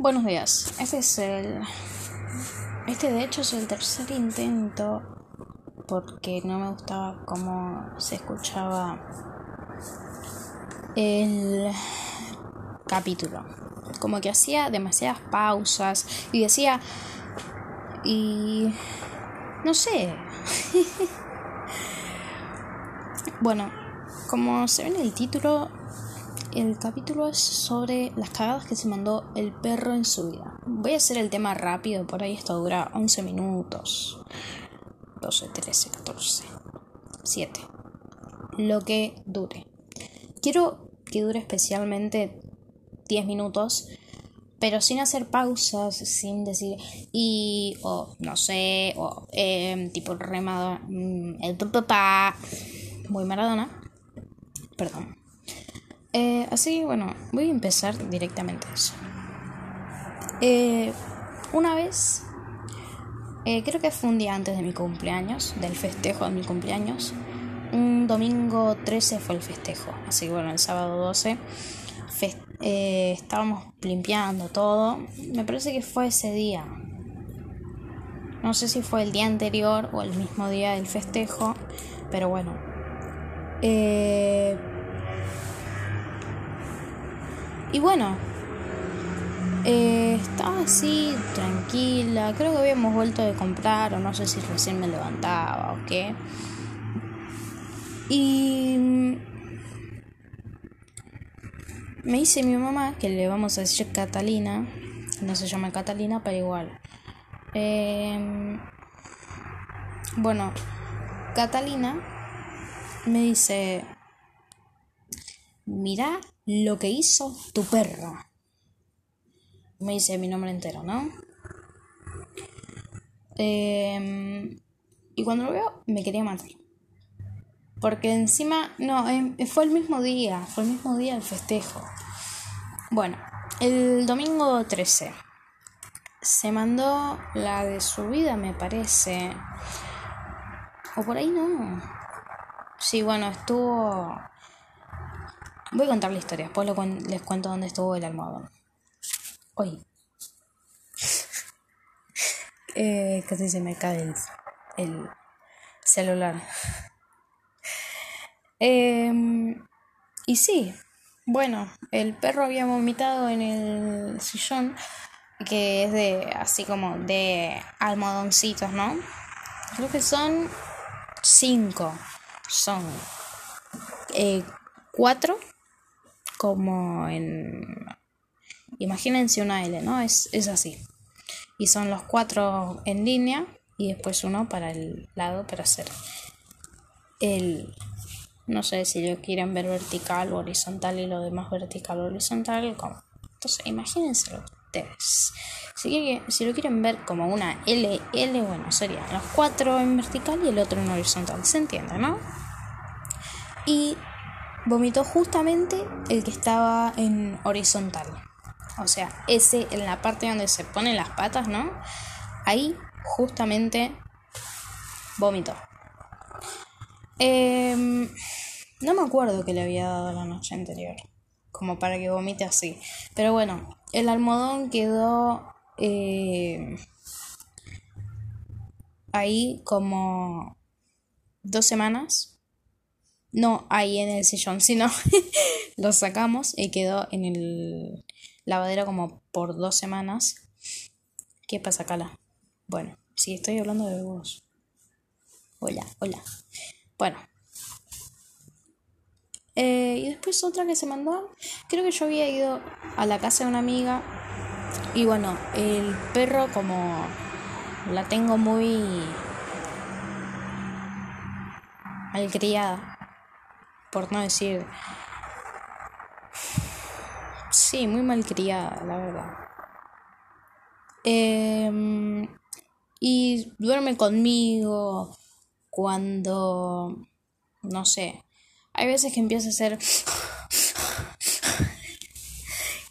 Buenos días. Este es el. Este de hecho es el tercer intento. Porque no me gustaba cómo se escuchaba el capítulo. Como que hacía demasiadas pausas y decía. Y. No sé. bueno, como se ve en el título, el capítulo es sobre las cagadas que se mandó el perro en su vida. Voy a hacer el tema rápido, por ahí esto dura 11 minutos. 12, 13, 14, 7. Lo que dure. Quiero que dure especialmente 10 minutos, pero sin hacer pausas, sin decir y, o no sé, o eh, tipo remado, mm, el papá, muy Maradona. Perdón. Eh, así, bueno, voy a empezar directamente eso. Eh, una vez, eh, creo que fue un día antes de mi cumpleaños, del festejo de mi cumpleaños. Un domingo 13 fue el festejo, así que bueno, el sábado 12 estábamos limpiando todo. Me parece que fue ese día. No sé si fue el día anterior o el mismo día del festejo, pero bueno. Eh, y bueno, eh, estaba así, tranquila. Creo que habíamos vuelto de comprar, o no sé si recién me levantaba o qué. Y me dice mi mamá que le vamos a decir Catalina. No se llama Catalina, pero igual. Em, bueno, Catalina me dice: Mira lo que hizo tu perro. Me dice mi nombre entero, ¿no? Em, y cuando lo veo, me quería matar. Porque encima, no, em, fue el mismo día, fue el mismo día del festejo. Bueno, el domingo 13 se mandó la de su vida, me parece. O por ahí no. Sí, bueno, estuvo Voy a contar la historia, después les cuento dónde estuvo el almohadón. Hoy. eh, casi se me cae el, celular. Em, y sí, bueno, el perro había vomitado en el sillón, que es de así como de almohadoncitos, ¿no? Creo que son cinco. Son eh, cuatro como en... Imagínense una L, ¿no? Es, es así. Y son los cuatro en línea y después uno para el lado para hacer el... No sé si lo quieren ver vertical o horizontal y lo demás vertical o horizontal. Entonces, imagínenselo ustedes. Si, si lo quieren ver como una L, L, bueno, serían los cuatro en vertical y el otro en horizontal. ¿Se entiende, no? Y vomitó justamente el que estaba en horizontal. O sea, ese en la parte donde se ponen las patas, ¿no? Ahí justamente vomitó. Em, no me acuerdo que le había dado la noche anterior, como para que vomite así. Pero bueno, el almohadón quedó eh, ahí como dos semanas no ahí en el sillón, sino lo sacamos y quedó en el lavadero como por dos semanas. ¿Qué pasa, Cala? Bueno, si estoy hablando de vos. Hola, hola. Bueno. Eh, y después otra que se mandó. Creo que yo había ido a la casa de una amiga. Y bueno, el perro como la tengo muy malcriada por no decir... Sí, muy malcriada, la verdad. Em, y duerme conmigo cuando... No sé. Hay veces que empieza a hacer...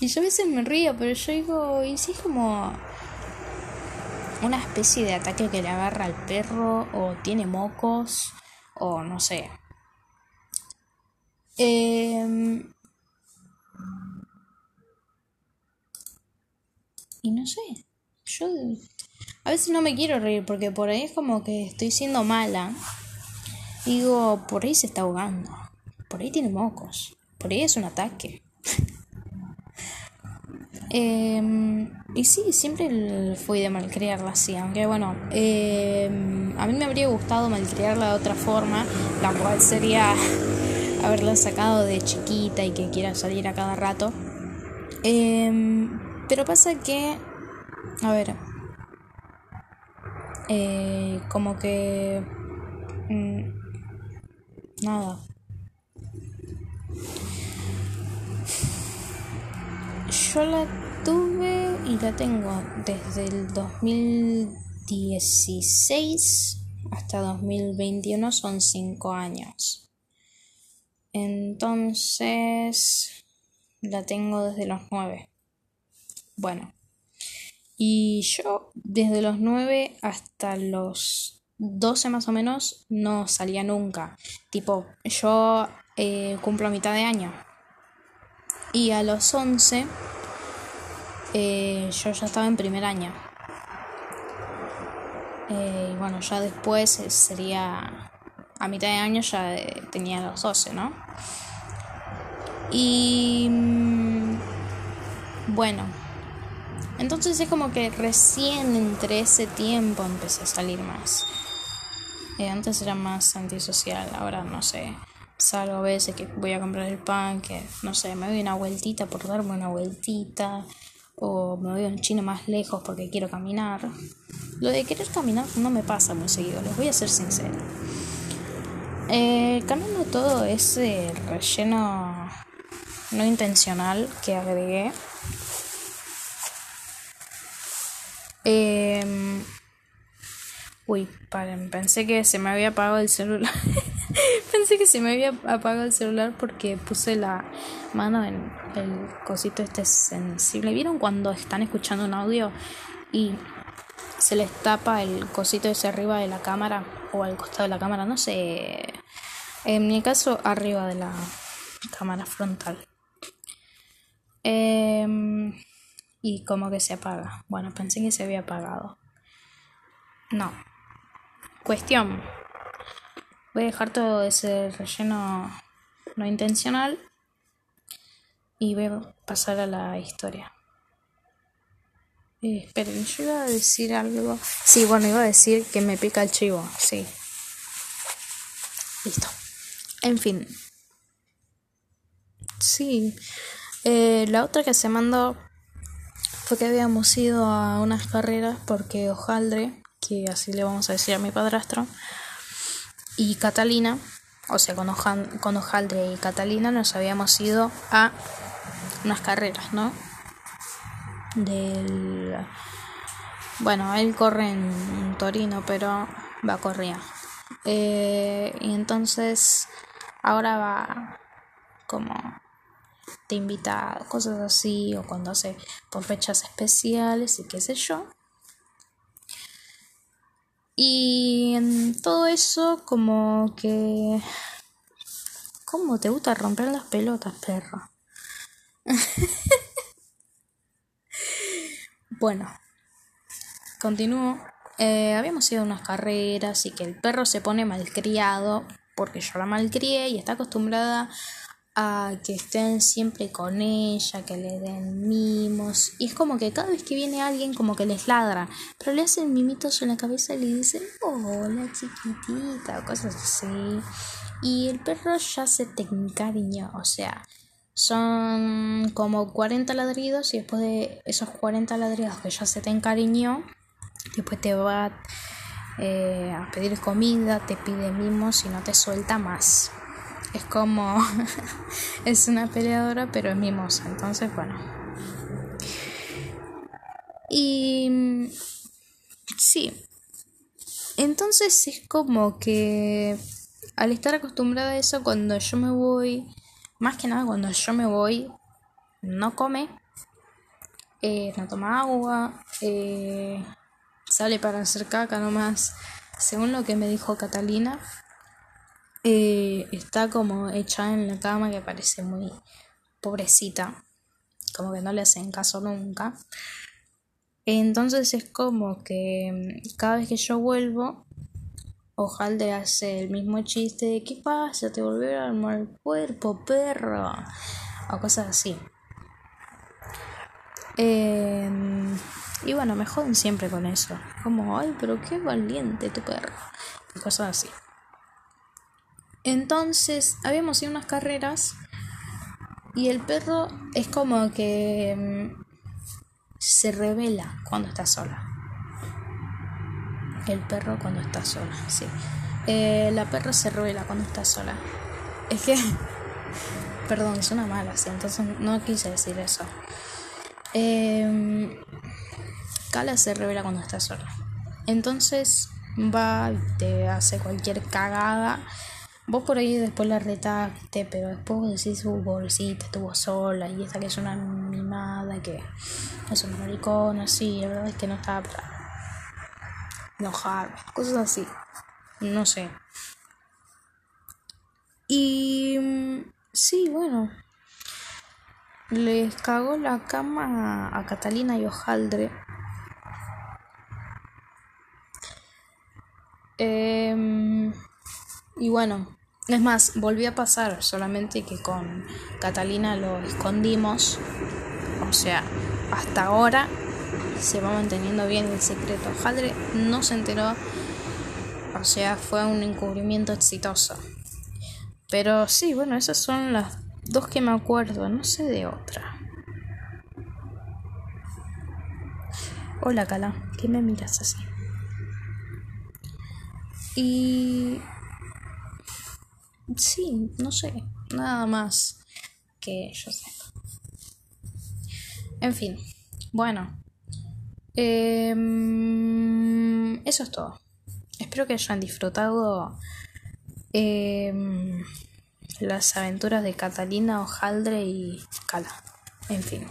y yo a veces me río, pero yo digo, y si es como una especie de ataque que le agarra al perro o tiene mocos o no sé. Em, Y no sé, yo a veces no me quiero reír porque por ahí es como que estoy siendo mala. Digo, por ahí se está ahogando, por ahí tiene mocos, por ahí es un ataque. Em, y sí, siempre fui de malcriarla así, aunque bueno, em, a mí me habría gustado malcriarla de otra forma, la cual sería haberla sacado de chiquita y que quiera salir a cada rato. Em, pero pasa que, a ver, eh, como que... Mm, nada. Yo la tuve y la tengo desde el 2016 hasta 2021, son 5 años. Entonces, la tengo desde los 9. Bueno, y yo desde los 9 hasta los 12 más o menos no salía nunca. Tipo, yo eh, cumplo mitad de año. Y a los 11 eh, yo ya estaba en primer año. Eh, y bueno, ya después sería a mitad de año ya tenía los 12, ¿no? Y mm, bueno, entonces es como que recién entre ese tiempo empecé a salir más. Eh, antes era más antisocial, ahora no sé. Salgo a veces que voy a comprar el pan, que no sé, me doy una vueltita por darme una vueltita o me voy a un chino más lejos porque quiero caminar. Lo de querer caminar no me pasa muy seguido, les voy a ser sincera. Eh, cambiando todo ese relleno no intencional que agregué. Eh, uy, paren, pensé que se me había apagado el celular. pensé que se me había apagado el celular porque puse la mano en el cosito este sensible. ¿Vieron cuando están escuchando un audio y se les tapa el cosito ese arriba de la cámara o al costado de la cámara? No sé. En mi caso, arriba de la cámara frontal. Em, y como que se apaga. Bueno, pensé que se había apagado. No. Cuestión. Voy a dejar todo ese relleno no intencional y voy a pasar a la historia. Eh, esperen, yo iba a decir algo. Sí, bueno, iba a decir que me pica el chivo, sí. Listo. En fin. Sí. Eh, la otra que se mandó fue que habíamos ido a unas carreras porque Ojaldre, que así le vamos a decir a mi padrastro, y Catalina, o sea, con, con Ojaldre y Catalina nos habíamos ido a unas carreras, ¿no? Del... Bueno, él corre en Torino, pero va a correr. Eh, y entonces ahora va como te invita a cosas así o cuando hace por fechas especiales y qué sé yo. Y en todo eso como que... ¿Cómo te gusta romper las pelotas, perro? bueno, continúo. Eh, habíamos ido a unas carreras y que el perro se pone malcriado porque yo la malcrié y está acostumbrada a que estén siempre con ella, que le den mimos. Y es como que cada vez que viene alguien como que les ladra, pero le hacen mimitos en la cabeza y le dicen, hola chiquitita, o cosas así. Y el perro ya se te encariñó, o sea, son como 40 ladridos y después de esos 40 ladridos que ya se te encariñó, después te va eh, a pedir comida, te pide mimos y no te suelta más. Es como es una peleadora pero es mimosa. Entonces bueno. Y sí. Entonces es como que al estar acostumbrada a eso cuando yo me voy más que nada cuando yo me voy no come eh, no toma agua eh, sale para hacer caca nomás según lo que me dijo Catalina eh, está como hecha en la cama que parece muy pobrecita, como que no le hacen caso nunca. Entonces es como que mm, cada vez que yo vuelvo, Ojalde hace el mismo chiste de ¿qué pasa? ¿Te volvió a armar el cuerpo, perro? O cosas así. Em, y bueno, me joden siempre con eso. Como, ay, pero qué valiente tu perro. Y cosas así. Entonces, habíamos ido unas carreras y el perro es como que mm, se revela cuando está sola. El perro cuando está sola, sí. Eh, la perra se revela cuando está sola. Es que, perdón, es una mala, sí, entonces no quise decir eso. Eh, se revela cuando está sola. Entonces va y te hace cualquier cagada Vos por ahí después la retaste, pero después vos decís, uh, pobrecita, estuvo sola, y esta que es una mimada, que es una maricona, sí, la verdad es que no estaba para enojarme, cosas así, no sé. Y sí, bueno, les cagó la cama a Catalina y Ojaldre. Eh, y bueno, es más, volvió a pasar, solamente que con Catalina lo escondimos. O sea, hasta ahora se va manteniendo bien el secreto. Jaldre no se enteró, o sea, fue un encubrimiento exitoso. Pero sí, bueno, esas son las dos que me acuerdo, no sé de otra. Hola, Cala, ¿qué me miras así? Y Sí, no sé, nada más que yo sé. En fin, bueno. Em, eso es todo. Espero que hayan disfrutado em, las aventuras de Catalina, Ojaldre y Cala. En fin.